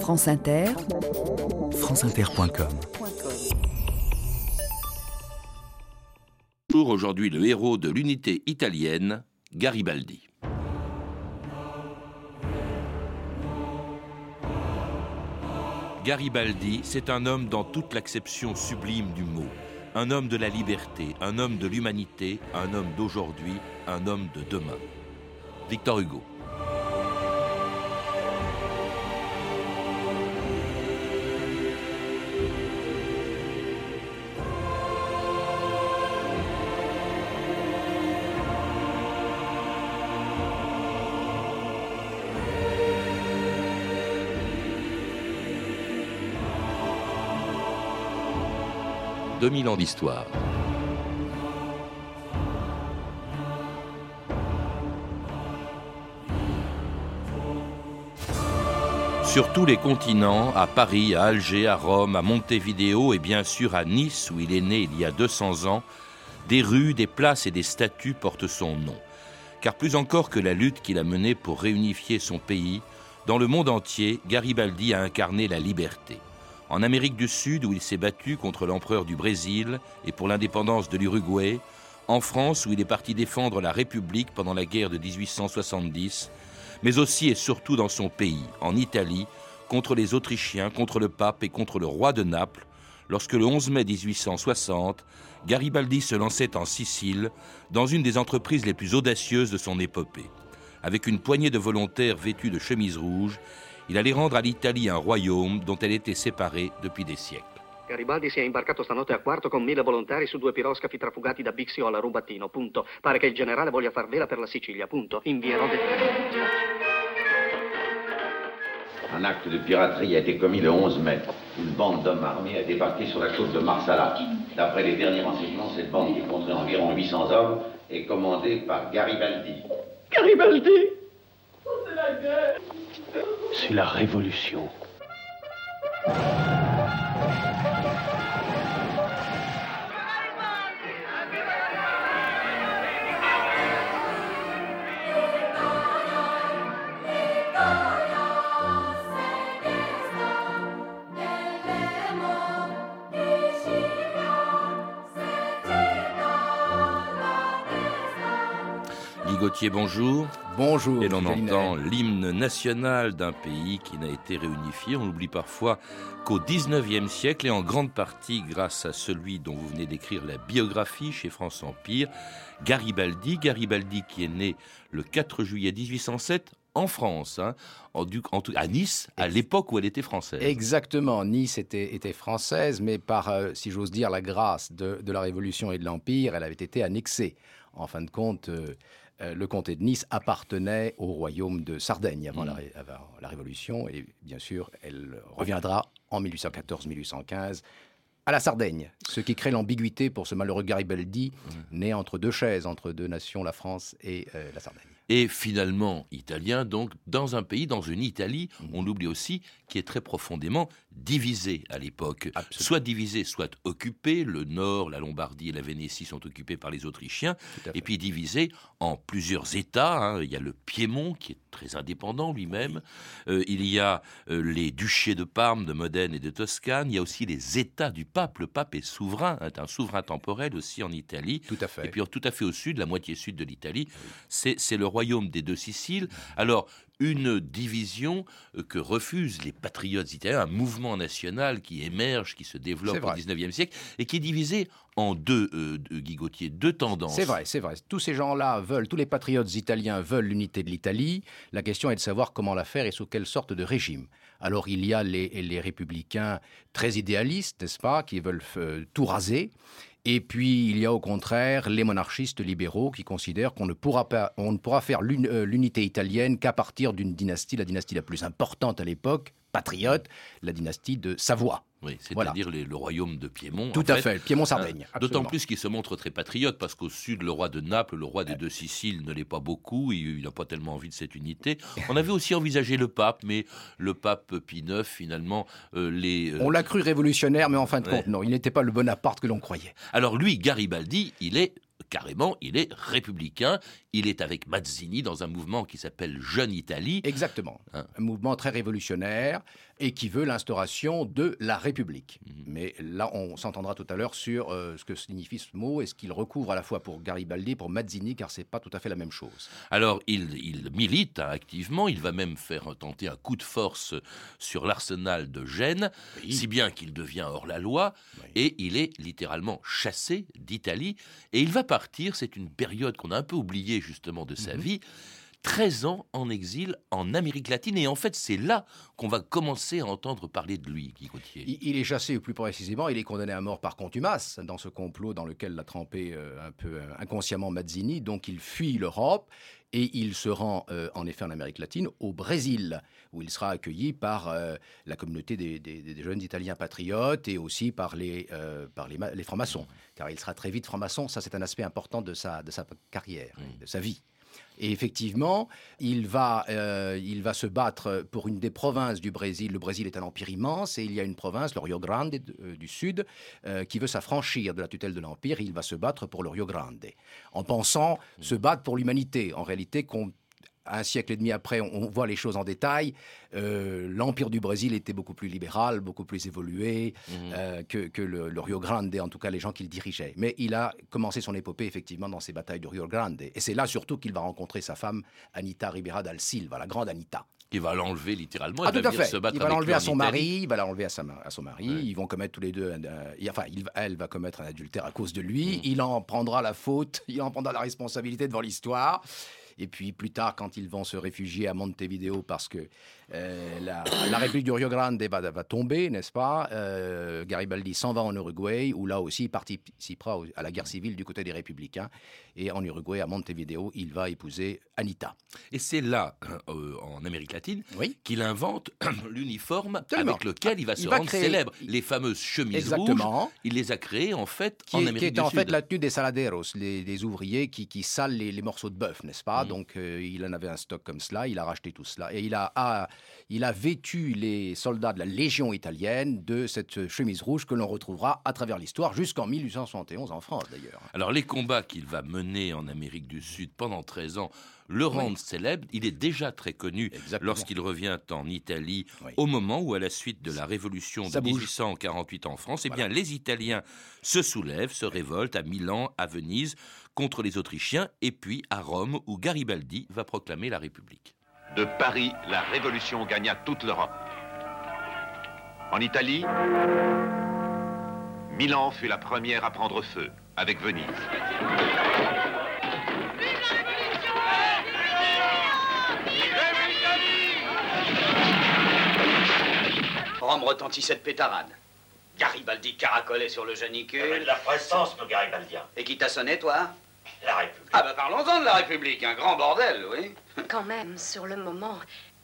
France Inter, franceinter.com. Aujourd'hui, le héros de l'unité italienne, Garibaldi. Garibaldi, c'est un homme dans toute l'acception sublime du mot. Un homme de la liberté, un homme de l'humanité, un homme d'aujourd'hui, un homme de demain. Victor Hugo. 2000 ans d'histoire. Sur tous les continents, à Paris, à Alger, à Rome, à Montevideo et bien sûr à Nice où il est né il y a 200 ans, des rues, des places et des statues portent son nom. Car plus encore que la lutte qu'il a menée pour réunifier son pays, dans le monde entier, Garibaldi a incarné la liberté en Amérique du Sud où il s'est battu contre l'empereur du Brésil et pour l'indépendance de l'Uruguay, en France où il est parti défendre la République pendant la guerre de 1870, mais aussi et surtout dans son pays, en Italie, contre les Autrichiens, contre le pape et contre le roi de Naples, lorsque le 11 mai 1860, Garibaldi se lançait en Sicile dans une des entreprises les plus audacieuses de son épopée. Avec une poignée de volontaires vêtus de chemises rouges, il allait rendre à l'Italie un royaume dont elle était séparée depuis des siècles. Garibaldi si è imbarcato stanotte a quarto con mille volontari su due piroscafi trafugati da Bixio a Rubattino, punto. Pare che il generale voglia far vela per la Sicilia, punto. Invierò. Un acte de piraterie a été commis le 11 mai. Une bande d'hommes armés a débarqué sur la côte de Marsala. D'après les derniers renseignements, cette bande qui compterait environ 800 hommes est commandée par Garibaldi. Garibaldi c'est la révolution. Gauthier, bonjour. Bonjour. Et l'on entend l'hymne national d'un pays qui n'a été réunifié. On oublie parfois qu'au XIXe siècle, et en grande partie grâce à celui dont vous venez d'écrire la biographie chez France Empire, Garibaldi, Garibaldi qui est né le 4 juillet 1807 en France, hein, en, à Nice, à l'époque où elle était française. Exactement, Nice était, était française, mais par, euh, si j'ose dire, la grâce de, la Révolution et de l'Empire, elle avait été annexée. En fin de compte, euh, euh, le comté de Nice appartenait au royaume de Sardaigne avant, la, la, Révolution, et bien sûr, elle reviendra en 1814-1815 à la Sardaigne, ce qui crée l'ambiguïté pour ce malheureux Garibaldi, né entre deux chaises, entre deux nations, la France et euh, la Sardaigne et finalement italien, donc dans un pays, dans une Italie, mmh. on l'oublie aussi, qui est très profondément divisée à l'époque. Soit divisée, soit occupée. Le nord, la Lombardie et la Vénétie sont occupés par les Autrichiens. Et puis divisée en plusieurs États. Hein. Il y a le Piémont, qui est très indépendant lui-même. Euh, il y a euh, les duchés de Parme, de Modène et de Toscane. Il y a aussi les États du pape. Le pape est souverain, est un souverain temporel aussi en Italie. Tout à fait. Et puis tout à fait au sud, la moitié sud de l'Italie, c'est le royaume des deux Siciles. Alors, une division euh, que refusent les patriotes italiens, un mouvement national qui émerge, qui se développe au XIXe siècle et qui est divisé en deux, euh, Guy deux tendances. C'est vrai, c'est vrai. Tous ces gens-là veulent, tous les patriotes italiens veulent l'unité de l'Italie. La question est de savoir comment la faire et sous quelle sorte de régime. Alors il y a les, les républicains très idéalistes, n'est-ce pas, qui veulent euh, tout raser. Et puis, il y a au contraire les monarchistes libéraux qui considèrent qu'on ne pourra, pas, faire euh, l'unité italienne qu'à partir d'une dynastie, la dynastie la plus importante à l'époque, patriote, la dynastie de Savoie. Oui, c'est-à-dire le royaume de Piémont. Tout à fait, Piémont-Sardaigne. Euh, d'autant plus qu'il se montre très patriote, parce qu'au sud, le roi de Naples, le roi des deux Siciles, ne l'est pas beaucoup, il n'a pas tellement envie de cette unité. On avait aussi envisagé le pape, mais le pape Pie IX, finalement, euh, les... Euh, On l'a cru révolutionnaire, mais en fin de compte, non, il n'était pas le Bonaparte que l'on croyait. Alors lui, Garibaldi, il est carrément, il est républicain. Il est avec Mazzini dans un mouvement qui s'appelle Jeune Italie. Exactement. Hein. Un mouvement très révolutionnaire et qui veut l'instauration de la République. Mhm. Mais là, on s'entendra tout à l'heure sur euh, ce que signifie ce mot et ce qu'il recouvre à la fois pour Garibaldi et pour Mazzini, car c'est pas tout à fait la même chose. Alors, il, milite hein, activement. Il va même faire tenter un coup de force sur l'arsenal de Gênes, si bien qu'il devient hors la loi et il est littéralement chassé d'Italie. Et il va partir. C'est une période qu'on a un peu oubliée justement de sa mhm. vie. 13 ans en exil en Amérique latine. Et en fait, c'est là qu'on va commencer à entendre parler de lui, Guy Gauthier. Il, est chassé, ou plus précisément, il est condamné à mort par contumace dans ce complot dans lequel l'a trempé euh, un peu euh, inconsciemment Mazzini. Donc il fuit l'Europe et il se rend euh, en effet en Amérique latine, au Brésil, où il sera accueilli par la communauté des, jeunes Italiens patriotes et aussi par les, par les, francs-maçons, car il sera très vite franc-maçon. Ça, c'est un aspect important de sa, de sa carrière, de sa vie. Et effectivement, il va, euh, il va se battre pour une des provinces du Brésil. Le Brésil est un empire immense et il y a une province, le Rio Grande euh, du Sud, euh, qui veut s'affranchir de la tutelle de l'empire. Il va se battre pour le Rio Grande, en pensant se battre pour l'humanité. En réalité, un siècle et demi après, on, voit les choses en détail. Euh, L'Empire du Brésil était beaucoup plus libéral, beaucoup plus évolué mhm. euh, que, le, Rio Grande, en tout cas les gens qu'il dirigeait. Mais il a commencé son épopée effectivement dans ces batailles du Rio Grande. Et c'est là surtout qu'il va rencontrer sa femme, Anita Ribera dal Silva, la grande Anita. Il va l'enlever littéralement. Ah, tout à fait. il va l'enlever à son mari. Il va l'enlever à, à, son mari. Ils vont commettre tous les deux. enfin, elle va commettre un adultère à cause de lui. Mhm. Il en prendra la faute. Il en prendra la responsabilité devant l'histoire. Et puis plus tard, quand ils vont se réfugier à Montevideo parce que euh, la, République du Rio Grande va, va tomber, n'est-ce pas? Euh, Garibaldi s'en va en Uruguay, où là aussi il participera à la guerre civile du côté des républicains. Et en Uruguay, à Montevideo, il va épouser Anita. Et c'est là, euh, en Amérique latine, qu'il invente l'uniforme avec lequel il va se rendre célèbre. Les fameuses chemises Exactement. rouges, il les a créées en fait en Amérique qui est en fait la tenue des saladeros, les, ouvriers qui, qui salent les, morceaux de bœuf, n'est-ce pas? Mm. Donc il en avait un stock comme cela, il a racheté tout cela. Et il a, a il a vêtu les soldats de la Légion italienne de cette chemise rouge que l'on retrouvera à travers l'histoire jusqu'en 1871 en France d'ailleurs. Alors les combats qu'il va mener en Amérique du Sud pendant 13 ans le rendent célèbre. Il est déjà très connu lorsqu'il revient en Italie au moment où, à la suite de la révolution de 1848 en France, eh bien, les Italiens se soulèvent, se révoltent à Milan, à Venise, contre les Autrichiens, et puis à Rome, où Garibaldi va proclamer la République. De Paris, la Révolution gagna toute l'Europe. En Italie, Milan fut la première à prendre feu, avec Venise. Rome retentissait de pétarade. Garibaldi caracolait sur le janicule. Il avait de la présence, nos Garibaldiens. Et qui t'a sonné, toi? La République. Ah bah parlons-en de la République, un grand bordel, oui. Quand même, sur le moment,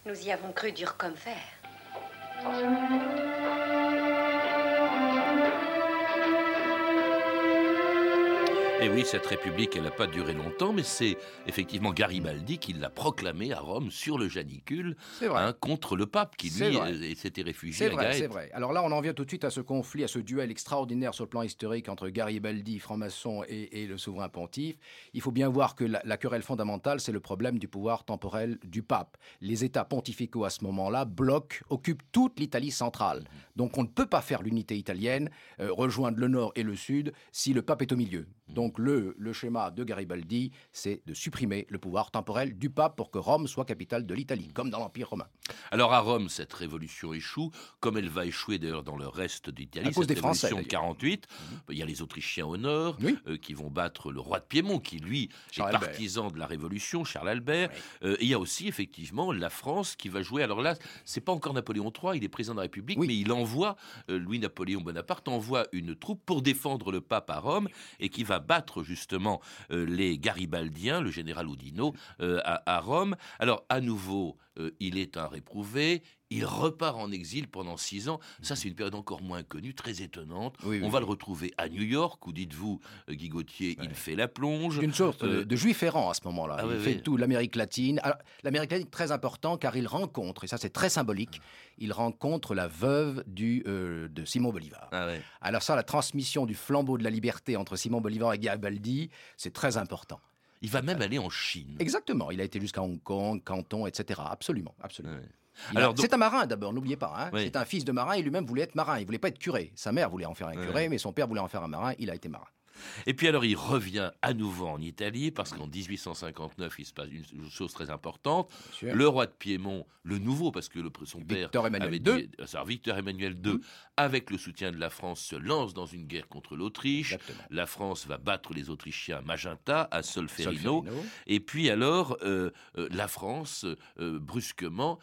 nous y avons cru dur comme fer. Et oui, cette république, elle n'a pas duré longtemps, mais c'est effectivement Garibaldi qui l'a proclamée à Rome sur le Janicule hein, contre le pape qui lui euh, s'était réfugié à vrai, C'est vrai. Alors là, on en vient tout de suite à ce conflit, à ce duel extraordinaire sur le plan historique entre Garibaldi, franc-maçon, et, le souverain pontife. Il faut bien voir que la, querelle fondamentale, c'est le problème du pouvoir temporel du pape. Les États pontificaux à ce moment-là bloquent, occupent toute l'Italie centrale. Donc on ne peut pas faire l'unité italienne, euh, rejoindre le nord et le sud si le pape est au milieu. Donc le, le schéma de Garibaldi, c'est de supprimer le pouvoir temporel du pape pour que Rome soit capitale de l'Italie, comme dans l'Empire romain. Alors à Rome, cette révolution échoue, comme elle va échouer d'ailleurs dans le reste d'Italie. Cette des révolution de 48, mhm. il y a les Autrichiens au nord euh, qui vont battre le roi de Piémont, qui lui est partisan de la révolution, Charles Albert. Euh, et il y a aussi effectivement la France qui va jouer. Alors là, c'est pas encore Napoléon III, il est président de la République, mais il envoie euh, Louis-Napoléon Bonaparte envoie une troupe pour défendre le pape à Rome et qui va battre justement euh, les Garibaldiens, le général Oudinot, euh, à, Rome. Alors, à nouveau, euh, il est un réprouvé, Il repart en exil pendant six ans. Ça, c'est une période encore moins connue, très étonnante. On va le retrouver à New York, où dites-vous, euh, Guy Gauthier, il fait la plonge. Une sorte euh, de juif errant à ce moment-là. Ah il fait tout l'Amérique latine. L'Amérique latine, très important, car il rencontre, et ça c'est très symbolique, il rencontre la veuve du, euh, de Simon Bolivar. Ah Alors ça, la transmission du flambeau de la liberté entre Simon Bolivar et Garibaldi, c'est très important. Il va même aller en Chine. Exactement. Il a été jusqu'à Hong Kong, Canton, etc. Absolument, absolument. Alors, c'est un marin d'abord, n'oubliez pas. Hein. C'est un fils de marin. Il lui-même voulait être marin. Il voulait pas être curé. Sa mère voulait en faire un curé, mais son père voulait en faire un marin. Il a été marin. Et puis alors il revient à nouveau en Italie parce qu'en 1859 il se passe une chose très importante. Le roi de Piémont, le nouveau parce que le, son père Victor Emmanuel II, Victor Emmanuel II, avec le soutien de la France, se lance dans une guerre contre l'Autriche. La France va battre les Autrichiens à Magenta, à Solferino, et puis alors euh, euh, la France euh, brusquement,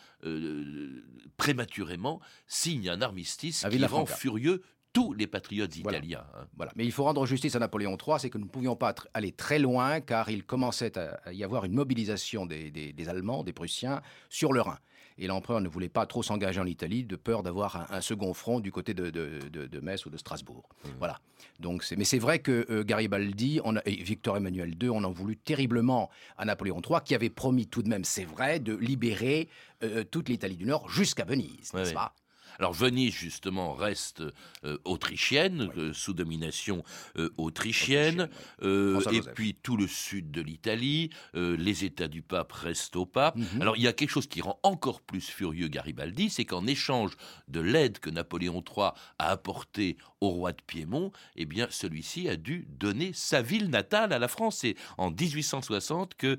prématurément signe un armistice qui rend furieux tous les patriotes italiens. Hein. Voilà. Mais il faut rendre justice à Napoléon III, c'est que nous ne pouvions pas aller très loin car il commençait à y avoir une mobilisation des, Allemands, des Prussiens, sur le Rhin. Et l'empereur ne voulait pas trop s'engager en Italie de peur d'avoir un, second front du côté de, Metz ou de Strasbourg. Mmh. Voilà. Donc mais c'est vrai que euh, Garibaldi on et Victor Emmanuel II, on en voulu terriblement à Napoléon III, qui avait promis tout de même, c'est vrai, de libérer euh, toute l'Italie du Nord jusqu'à Venise, n'est-ce pas? Alors Venise, justement, reste euh, autrichienne, euh, sous domination euh, autrichienne, et puis tout le sud de l'Italie, les États du pape restent au pape. Mhm. Alors il y a quelque chose qui rend encore plus furieux Garibaldi, c'est qu'en échange de l'aide que Napoléon III a apportée au roi de Piémont, eh bien celui-ci a dû donner sa ville natale à la France. C'est en 1860 que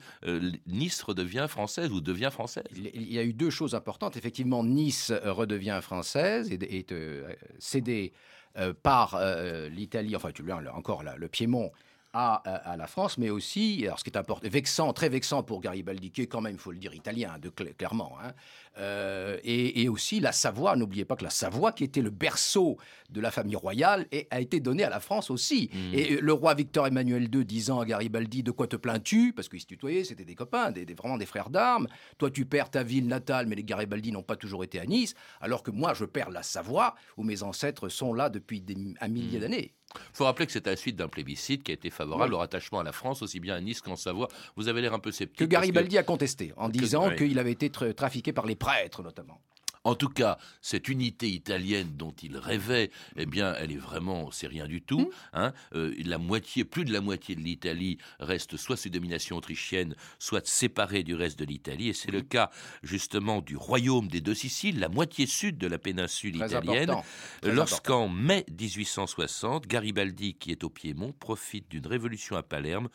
Nice redevient française ou devient française. Il y a eu deux choses importantes. Effectivement, Nice redevient française et est, euh, cédé euh, par euh, l'Italie, enfin tu encore le Piémont à, la France, mais aussi, alors ce qui est important, vexant, très vexant pour Garibaldi, qui est quand même, il faut le dire, italien, de, clairement, hein, euh, et, aussi la Savoie, n'oubliez pas que la Savoie, qui était le berceau de la famille royale, et, a été donnée à la France aussi. Mmh. Et le roi Victor Emmanuel II disant à Garibaldi, de quoi te plains-tu? Parce qu'ils se tutoyaient, c'était des copains, des, vraiment des frères d'armes. Toi, tu perds ta ville natale, mais les Garibaldi n'ont pas toujours été à Nice, alors que moi, je perds la Savoie, où mes ancêtres sont là depuis un millier mmh. d'années. Il faut rappeler que c'est à la suite d'un plébiscite qui a été favorable au rattachement à la France, aussi bien à Nice qu'en Savoie. Vous avez l'air un peu sceptique. Que Garibaldi a contesté, en disant qu'il avait été trafiqué par les prêtres, notamment. En tout cas, cette unité italienne dont il rêvait, eh bien, elle est vraiment, c'est rien du tout. Mmh. Hein. Euh, la moitié, plus de la moitié de l'Italie reste soit sous domination autrichienne, soit séparée du reste de l'Italie. Et c'est le mmh. cas justement du royaume des deux Siciles, la moitié sud de la péninsule italienne. Lorsqu'en mai 1860, Garibaldi, qui est au Piémont, profite d'une révolution à Palerme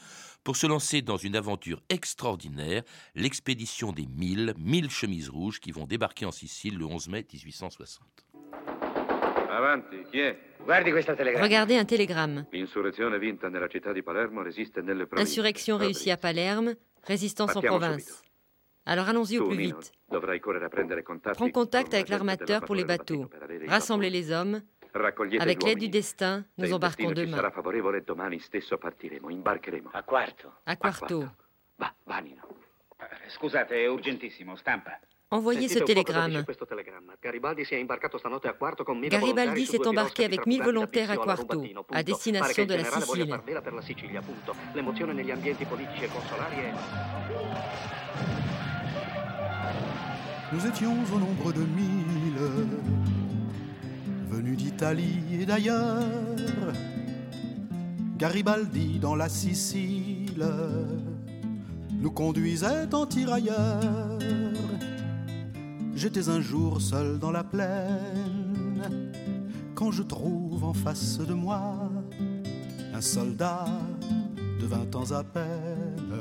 pour se lancer dans une aventure extraordinaire, l'expédition des mille, mille chemises rouges qui vont débarquer en Sicile le 11 mai 1860. Regardez un télégramme. Insurrection réussie à Palerme, résistance en province. Alors allons-y au plus vite. Prends contact avec l'armateur pour les bateaux. Rassemblez les hommes. Avec l'aide du destin, nous embarquons demain. A quarto. A quarto. Eh, scusate, è urgentissimo, stampa. Envoyez ce télégramme. Garibaldi s'est embarqué avec 1000 volontaires à Quarto, à destination de la Sicile. Nous étions au nombre de mille, venus d'Italie et d'ailleurs. Garibaldi dans la Sicile nous conduisait en tirailleurs J'étais un jour seul dans la plaine, quand je trouve en face de moi un soldat de vingt ans à peine,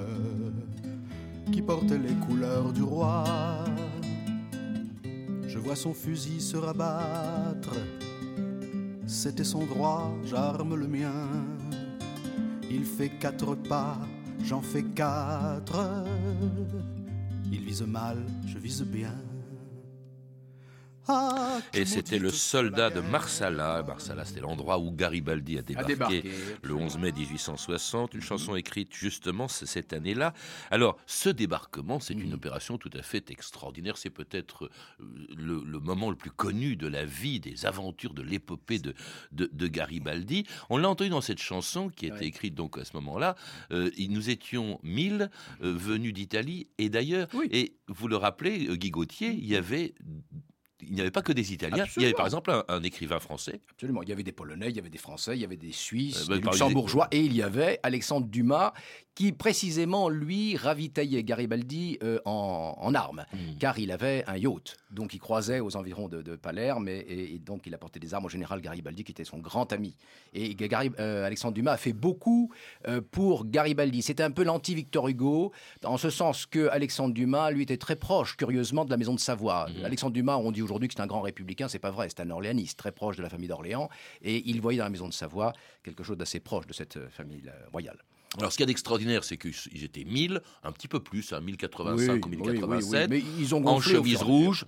qui portait les couleurs du roi. Je vois son fusil se rabattre, c'était son droit, j'arme le mien. Il fait quatre pas, j'en fais quatre. Il vise mal, je vise bien. Et c'était le soldat de Marsala. Marsala, c'était l'endroit où Garibaldi a débarqué, le 11 mai 1860. Une chanson écrite justement cette année-là. Alors, ce débarquement, c'est une opération tout à fait extraordinaire. C'est peut-être euh, le, moment le plus connu de la vie, des aventures de l'épopée de, de, Garibaldi. On l'a entendu dans cette chanson qui était écrite donc à ce moment-là. Euh, nous étions mille euh, venus d'Italie et d'ailleurs, et vous le rappelez, Guy Gauthier, il y avait il n'y avait pas que des Italiens. Il y avait par exemple un, écrivain français. Absolument. Il y avait des Polonais, il y avait des Français, il y avait des Suisses, euh, des Luxembourgeois, et il y avait Alexandre Dumas qui précisément, lui, ravitaillait Garibaldi euh, en, armes, hmm. car il avait un yacht. Donc il croisait aux environs de, Palerme, et, donc il apportait des armes au général Garibaldi, qui était son grand ami. Et euh, Alexandre Dumas a fait beaucoup pour Garibaldi. C'était un peu l'anti-Victor Hugo, en ce sens que Alexandre Dumas, lui, était très proche, curieusement, de la maison de Savoie. Hmm. Alexandre Dumas, on dit aujourd'hui que c'est un grand républicain, c'est pas vrai, c'est un orléaniste, très proche de la famille d'Orléans, et il voyait dans la maison de Savoie quelque chose d'assez proche de cette famille royale. Alors, ce qu'il y a d'extraordinaire, c'est qu'ils étaient 1000, un petit peu plus, à 1085 ou 1087, mais ils ont en chemise rouge.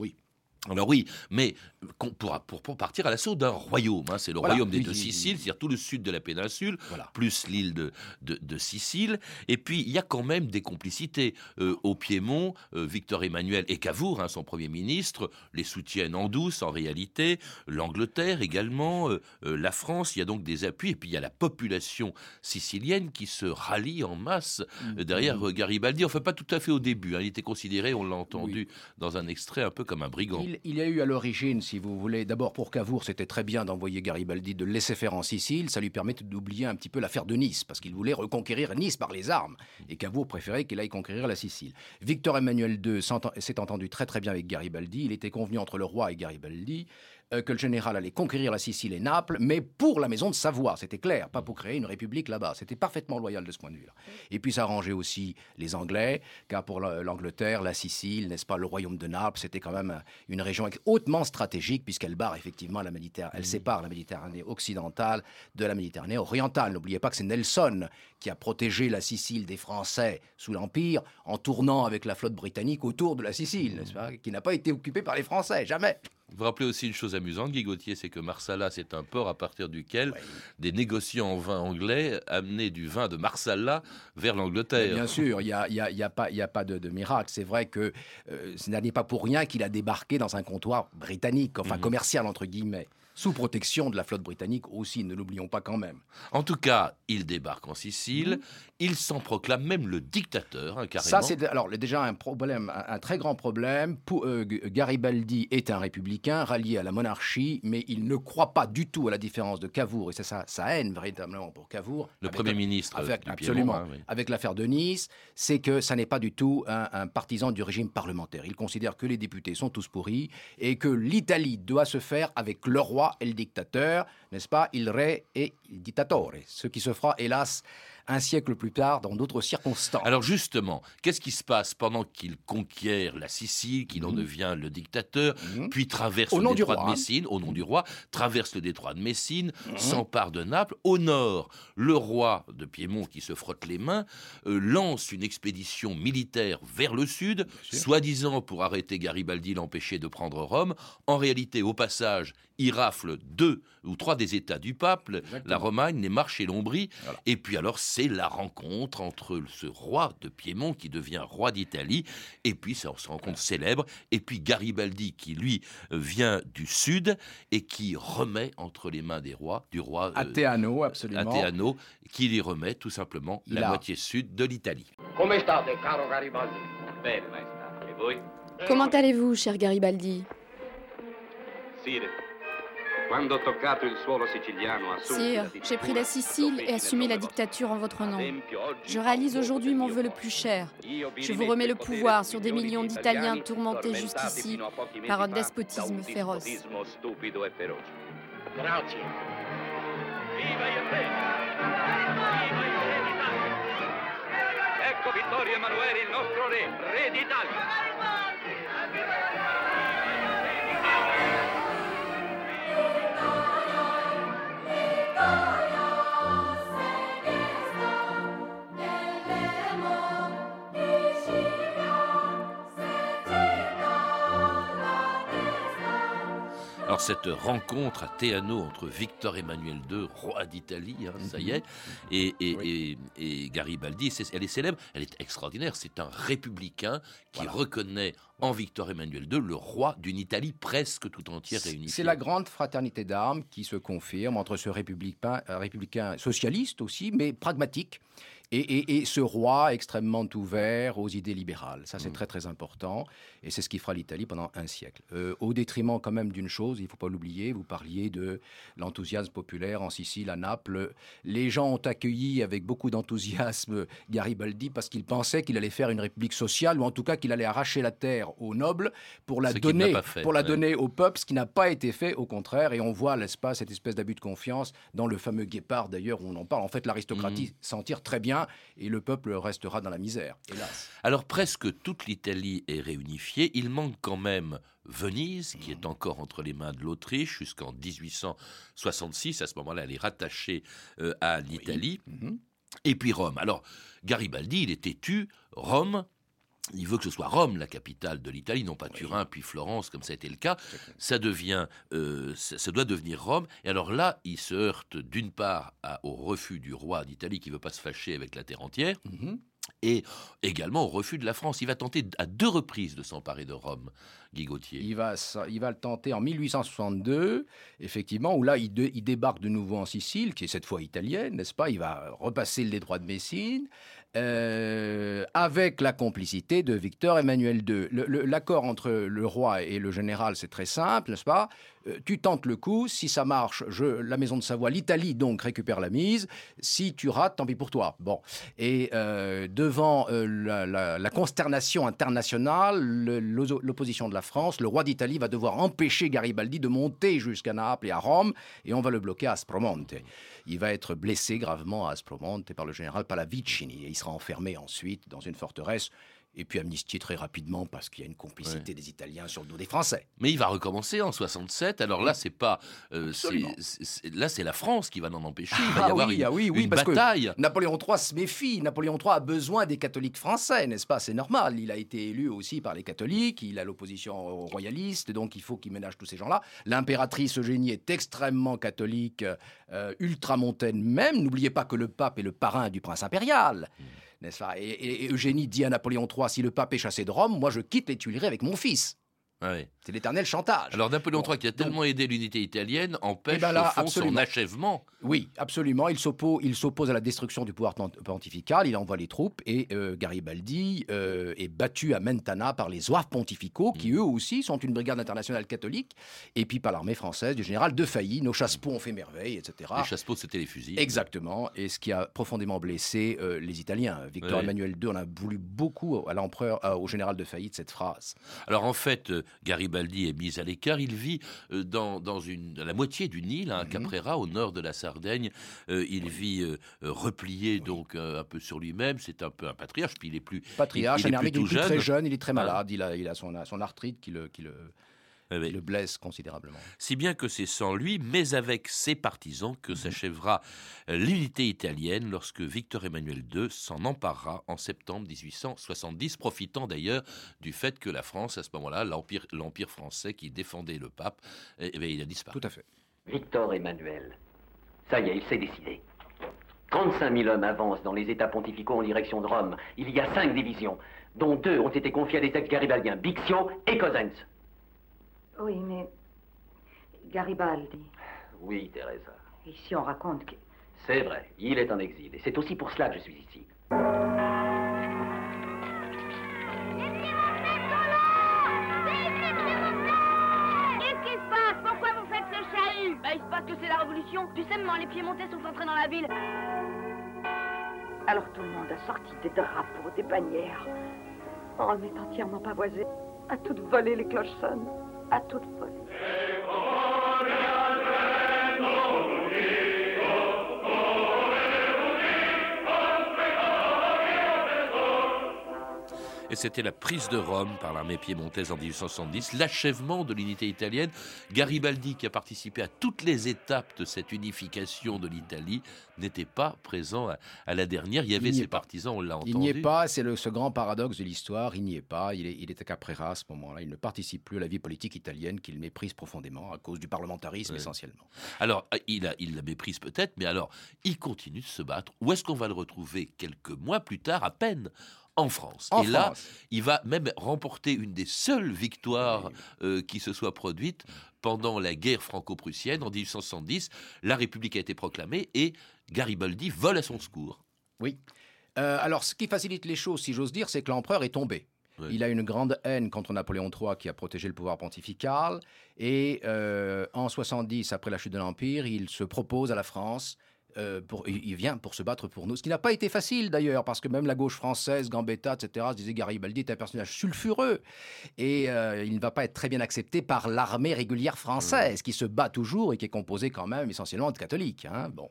Alors oui, mais pour, pour, partir à l'assaut d'un royaume, hein, c'est le royaume des deux Siciles, c'est-à-dire tout le sud de la péninsule, plus l'île de, de, Sicile. Et puis il y a quand même des complicités. Euh, au Piémont, euh, Victor Emmanuel et Cavour, hein, son premier ministre, les soutiennent en douce en réalité. L'Angleterre également, euh, la France, il y a donc des appuis. Et puis il y a la population sicilienne qui se rallie en masse derrière Garibaldi. Enfin pas tout à fait au début. Hein. il était considéré, on l'a entendu dans un extrait, un peu comme un brigand il y a eu à l'origine, si vous voulez, d'abord pour Cavour, c'était très bien d'envoyer Garibaldi, de laisser faire en Sicile. Ça lui permettait d'oublier un petit peu l'affaire de Nice, parce qu'il voulait reconquérir Nice par les armes. Et Cavour préférait qu'il aille conquérir la Sicile. Victor Emmanuel II s'est entendu très très bien avec Garibaldi. Il était convenu entre le roi et Garibaldi euh, que le général allait conquérir la Sicile et Naples, mais pour la maison de Savoie, c'était clair, pas pour créer une république là-bas. C'était parfaitement loyal de ce point de vue-là. Et puis ça arrangeait aussi les Anglais, car pour l'Angleterre, la Sicile, n'est-ce pas, le royaume de Naples, c'était quand même une région hautement stratégique puisqu'elle barre effectivement la Méditerranée, elle mmh. sépare la Méditerranée occidentale de la Méditerranée orientale. N'oubliez pas que c'est Nelson qui a protégé la Sicile des Français sous l'Empire en tournant avec la flotte britannique autour de la Sicile, n'est-ce pas, qui n'a pas été occupée par les Français, jamais. Vous rappelez aussi une chose amusante, Guy Gauthier, c'est que Marsala, c'est un port à partir duquel des négociants en vin anglais amenaient du vin de Marsala vers l'Angleterre. Bien sûr, il n'y a, y a, y a, pas, y a pas de, miracle. C'est vrai que euh, ce n'est pas pour rien qu'il a débarqué dans un comptoir britannique, enfin mhm. commercial entre guillemets sous protection de la flotte britannique aussi, ne l'oublions pas quand même. En tout cas, il débarque en Sicile, mhm. il s'en proclame même le dictateur, hein, carrément. Ça, c'est alors déjà un problème, un, très grand problème. Pour, euh, Garibaldi est un républicain rallié à la monarchie, mais il ne croit pas du tout à la différence de Cavour, et c'est ça sa haine véritablement pour Cavour. Le Premier ministre avec, du Absolument. Hein, avec l'affaire de Nice, c'est que ça n'est pas du tout un, un partisan du régime parlementaire. Il considère que les députés sont tous pourris et que l'Italie doit se faire avec le roi et le dictateur, n'est-ce pas? Il re et il dittatore, ce qui se fera hélas un siècle plus tard dans d'autres circonstances. Alors justement, qu'est-ce qui se passe pendant qu'il conquiert la Sicile, qu'il en mhm. devient le dictateur, mhm. puis traverse le détroit de hein. Messine, au nom du roi, traverse le détroit de Messine, mhm. s'empare de Naples. Au nord, le roi de Piémont, qui se frotte les mains, euh, lance une expédition militaire vers le sud, soi-disant pour arrêter Garibaldi, l'empêcher de prendre Rome. En réalité, au passage, il rafle deux ou trois des États du pape, la Romagne, les Marches et l'Ombrie. Et puis alors, c'est la rencontre entre ce roi de Piémont qui devient roi d'Italie, et puis c'est une rencontre célèbre, et puis Garibaldi qui lui vient du sud et qui remet entre les mains des rois, du roi euh, Atteano, absolument, Atteano, qui lui remet tout simplement la moitié sud de l'Italie. Comment allez-vous, cher Garibaldi? Sire, j'ai pris la Sicile et assumé la dictature en votre nom. Je réalise aujourd'hui mon vœu le plus cher. Je vous remets le pouvoir sur des millions d'Italiens tourmentés jusqu'ici par un despotisme féroce. Ecco Vittorio Emanuele, il nostro re, re d'Italia. Alors cette rencontre à Teano entre Victor Emmanuel II, roi d'Italie, hein, ça y est, et, et, Garibaldi, elle est célèbre, elle est extraordinaire. C'est un républicain qui reconnaît en Victor Emmanuel II le roi d'une Italie presque tout entière réunie. C'est la grande fraternité d'armes qui se confirme entre ce républicain, républicain socialiste aussi, mais pragmatique, et, ce roi extrêmement ouvert aux idées libérales. Ça, c'est mm. très très important. Et c'est ce qui fera l'Italie pendant un siècle. Euh, au détriment quand même d'une chose, il ne faut pas l'oublier, vous parliez de l'enthousiasme populaire en Sicile, à Naples. Les gens ont accueilli avec beaucoup d'enthousiasme Garibaldi parce qu'ils pensaient qu'il allait faire une république sociale, ou en tout cas qu'il allait arracher la terre aux nobles pour la, donner, pour la donner au peuple, ce qui n'a pas été fait, au contraire. Et on voit, n'est-ce pas, cette espèce d'abus de confiance dans le fameux Guépard, d'ailleurs, où on en parle. En fait, l'aristocratie mm. s'en tire très bien et le peuple restera dans la misère, hélas. Alors presque toute l'Italie est réunifiée. Il manque quand même Venise, qui est encore entre les mains de l'Autriche jusqu'en 1866. À ce moment-là, elle est rattachée euh, à l'Italie. Mhm. Et puis Rome. Alors, Garibaldi, il est têtu. Rome, il veut que ce soit Rome la capitale de l'Italie, non pas Turin puis Florence comme ça a été le cas. Ça devient, euh, ça, doit devenir Rome. Et alors là, il se heurte d'une part au refus du roi d'Italie qui veut pas se fâcher avec la terre entière. Mhm. Et également au refus de la France. Il va tenter à deux reprises de s'emparer de Rome, Guy Gauthier. Il va, il va le tenter en 1862, effectivement, où là, il, il, débarque de nouveau en Sicile, qui est cette fois italienne, n'est-ce pas? Il va repasser le détroit de Messine. Euh, avec la complicité de Victor Emmanuel II. L'accord entre le roi et le général, c'est très simple, n'est-ce pas? Euh, Tu tentes le coup, si ça marche, la maison de Savoie, l'Italie donc récupère la mise, si tu rates, tant pis pour toi. Bon, et euh, devant la, consternation internationale, l'opposition de la France, le roi d'Italie va devoir empêcher Garibaldi de monter jusqu'à Naples et à Rome, et on va le bloquer à Aspromonte. Il va être blessé gravement à Aspromonte par le général Pallavicini et il sera enfermé ensuite dans une forteresse et puis amnistié très rapidement parce qu'il y a une complicité des Italiens sur le dos des Français. Mais il va recommencer en 67. Alors là, c'est pas, euh, là c'est la France qui va l'en empêcher. Il va y ah avoir oui, une, ah oui, oui, parce bataille. Que Napoléon III se méfie. Napoléon III a besoin des catholiques français, n'est-ce pas? C'est normal. Il a été élu aussi par les catholiques. Il a l'opposition aux royalistes, donc il faut qu'il ménage tous ces gens-là. L'impératrice Eugénie est extrêmement catholique, euh, ultramontaine même. N'oubliez pas que le pape est le parrain du prince impérial. Mmh n'est-ce et, Eugénie dit à Napoléon III, si le pape est chassé de Rome, moi je quitte les Tuileries avec mon fils. C'est l'éternel chantage. Alors Napoléon III, qui a tellement aidé l'unité italienne, empêche eh ben là, son achèvement. Oui, absolument. Il s'oppose à la destruction du pouvoir pontifical, il envoie les troupes, et euh, Garibaldi euh, est battu à Mentana par les zouaves pontificaux, qui mm. eux aussi sont une brigade internationale catholique, et puis par l'armée française du général De Failly. Nos chasse-peaux ont fait merveille, etc. Les chasse-peaux, c'était les fusils. Exactement, et ce qui a profondément blessé euh, les Italiens. Victor Emmanuel II en a voulu beaucoup à l'empereur, au général De Failly de cette phrase. Alors en fait, Garibaldi est mis à l'écart. Il vit euh, dans, la moitié d'une île, à hein. Caprera, au nord de la Sardaigne. Euh, il vit euh, replié donc un peu sur lui-même. C'est un peu un patriarche. Puis il est plus patriarche, il, est plus très jeune. Il est très malade. Il a, son, son arthrite qui le, qui le le blesse considérablement. Si bien que c'est sans lui, mais avec ses partisans, que mhm. s'achèvera euh, l'unité italienne lorsque Victor Emmanuel II s'en emparera en septembre 1870, profitant d'ailleurs du fait que la France, à ce moment-là, l'empire français qui défendait le pape, eh, eh il a disparu. Tout à fait. Victor Emmanuel, ça y est, il s'est décidé. 35 000 hommes avancent dans les États pontificaux en direction de Rome. Il y a cinq divisions, dont deux ont été confiées à des sectes garibaldiens, Bixio et Cosenz. Oui, mais Garibaldi. Oui, Teresa. Ici, on raconte que... C'est vrai, il est en exil, et c'est aussi pour cela que je suis ici. Qu'est-ce qui se passe? Pourquoi vous faites ce chahut? Bah, Il se passe que c'est la révolution. Tu sais, moment, les Piémontais sont entrés dans la ville. Alors tout le monde a sorti des drapeaux, des bannières. On est entièrement pavoisé. À toutes volées, les cloches sonnent à toute folie. Et c'était la prise de Rome par l'armée piémontaise en 1870, l'achèvement de l'unité italienne. Garibaldi, qui a participé à toutes les étapes de cette unification de l'Italie, n'était pas présent à, la dernière. Il y avait ses partisans, on l'a entendu. Il n'y est pas, c'est ce grand paradoxe de l'histoire, il n'y est pas, il, est, il à Caprera à ce moment-là, il ne participe plus à la vie politique italienne qu'il méprise profondément à cause du parlementarisme essentiellement. Alors, il, a, il la méprise peut-être, mais alors, il continue de se battre. Où est-ce qu'on va le retrouver quelques mois plus tard, à peine en France. et là, il va même remporter une des seules victoires euh, qui se soit produite pendant la guerre franco-prussienne en 1870. La République a été proclamée et Garibaldi vole à son secours. Oui. Euh, alors, ce qui facilite les choses, si j'ose dire, c'est que l'empereur est tombé. Il a une grande haine contre Napoléon III qui a protégé le pouvoir pontifical. Et euh, en 70, après la chute de l'Empire, il se propose à la France euh, il vient pour se battre pour nous. Ce qui n'a pas été facile d'ailleurs, parce que même la gauche française, Gambetta, etc., se disait Garibaldi est un personnage sulfureux. Et euh, il ne va pas être très bien accepté par l'armée régulière française, qui se bat toujours et qui est composée quand même essentiellement de catholiques. Hein. Bon.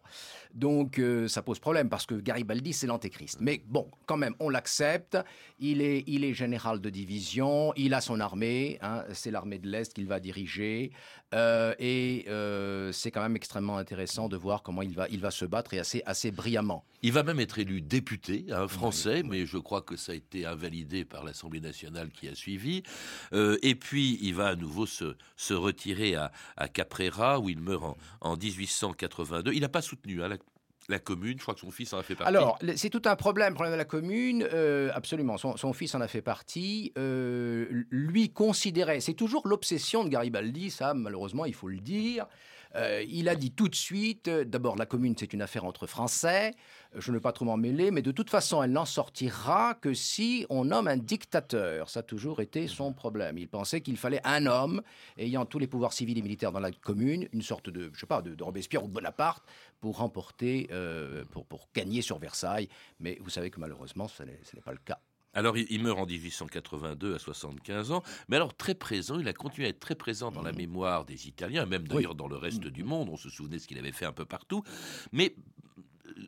Donc euh, ça pose problème, parce que Garibaldi, c'est l'antéchrist. Mais bon, quand même, on l'accepte. Il est, il est général de division, il a son armée, hein. c'est l'armée de l'Est qu'il va diriger. Et c'est quand même extrêmement intéressant de voir comment il va, il va se battre et assez, assez brillamment. Il va même être élu député, un français, mais je crois que ça a été invalidé par l'Assemblée nationale qui a suivi. Euh, et puis, il va à nouveau se, se retirer à, à, Caprera, où il meurt en, en 1882. Il n'a pas soutenu hein, la, commune, je crois que son fils en a fait partie. Alors, c'est tout un problème, problème de la commune, euh, absolument, son, son, fils en a fait partie. Euh, lui considérait, c'est toujours l'obsession de Garibaldi, ça malheureusement il faut le dire, euh, il a dit tout de suite, euh, d'abord la commune c'est une affaire entre Français, euh, je ne veux pas trop m'en mêler, mais de toute façon elle n'en sortira que si on nomme un dictateur. Ça a toujours été son problème. Il pensait qu'il fallait un homme ayant tous les pouvoirs civils et militaires dans la commune, une sorte de, je sais pas, de, Robespierre ou de Bonaparte, pour remporter, pour, pour gagner sur Versailles. Mais vous savez que malheureusement ce n'est pas le cas. Alors, il meurt en 1882 à 75 ans, mais alors très présent, il a continué à être très présent dans la mmh. mémoire des Italiens, même d'ailleurs dans le reste mmh. du monde. On se souvenait de ce qu'il avait fait un peu partout. Mais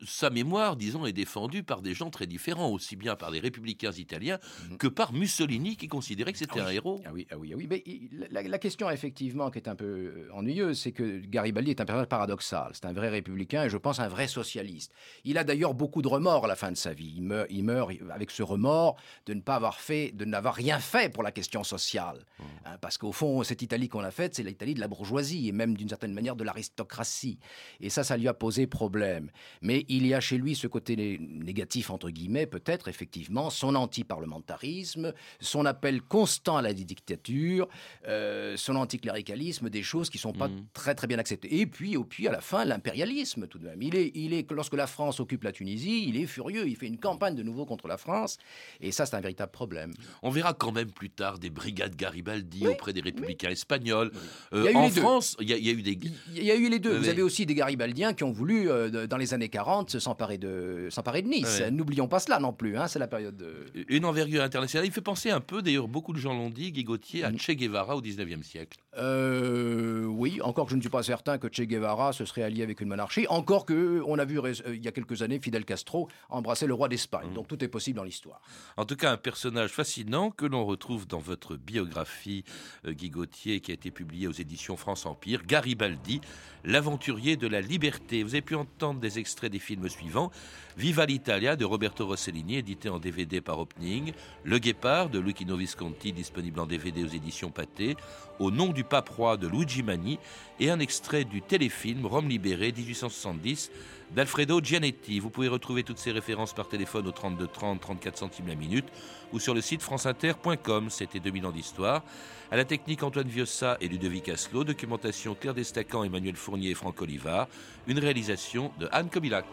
sa mémoire, disons, est défendue par des gens très différents, aussi bien par des républicains italiens mhm. que par Mussolini, qui considérait que c'était ah un héros. Ah oui, ah oui, ah oui. Mais la, question, effectivement, qui est un peu euh, ennuyeuse, c'est que Garibaldi est un personnage paradoxal. C'est un vrai républicain et je pense un vrai socialiste. Il a d'ailleurs beaucoup de remords à la fin de sa vie. Il meurt, il meurt avec ce remords de ne pas avoir fait, de n'avoir rien fait pour la question sociale. Mmh. Hein, parce qu'au fond, cette Italie qu'on a faite, c'est l'Italie de la bourgeoisie et même d'une certaine manière de l'aristocratie. Et ça, ça lui a posé problème. Mais il y a chez lui ce côté négatif, entre guillemets, peut-être, effectivement, son anti-parlementarisme, son appel constant à la dictature, euh, son anticléricalisme, des choses qui ne sont pas mm. très très bien acceptées. Et puis, au puis à la fin, l'impérialisme, tout de même. Il est, il est, lorsque la France occupe la Tunisie, il est furieux, il fait une campagne de nouveau contre la France, et ça, c'est un véritable problème. On verra quand même plus tard des brigades Garibaldi auprès des républicains espagnols. Euh, en France, il y, a eu des... Il y a eu les deux. Vous avez aussi des Garibaldiens qui ont voulu, euh, dans les années 40, s'emparer de, s'emparer de Nice. N'oublions pas cela non plus, hein, c'est la période de... Une envergure internationale. Il fait penser un peu, d'ailleurs beaucoup de gens l'ont dit, Guy Gauthier, à mm. Che Guevara au 19e siècle. Euh, oui, encore que je ne suis pas certain que Che Guevara se serait allié avec une monarchie, encore que on a vu euh, il y a quelques années Fidel Castro embrasser le roi d'Espagne. Mm. Donc tout est possible dans l'histoire. En tout cas, un personnage fascinant que l'on retrouve dans votre biographie, euh, Guy Gauthier, qui a été publiée aux éditions France Empire, Garibaldi, l'aventurier de la liberté. Vous avez pu entendre des extraits des films suivants. Viva l'Italia de Roberto Rossellini, édité en DVD par Opening. Le Guépard de Lucchino Visconti, disponible en DVD aux éditions Pathé. Au nom du pape roi de Luigi Mani. Et un extrait du téléfilm Rome libérée 1870 d'Alfredo Gianetti. Vous pouvez retrouver toutes ces références par téléphone au 32 30 34 centimes la minute ou sur le site franceinter.com. C'était 2000 ans d'histoire. À la technique Antoine Viossa et Ludovic Asselot. Documentation Claire Destacan, Emmanuel Fournier et Franck Olivard. Une réalisation de Anne Kobilac.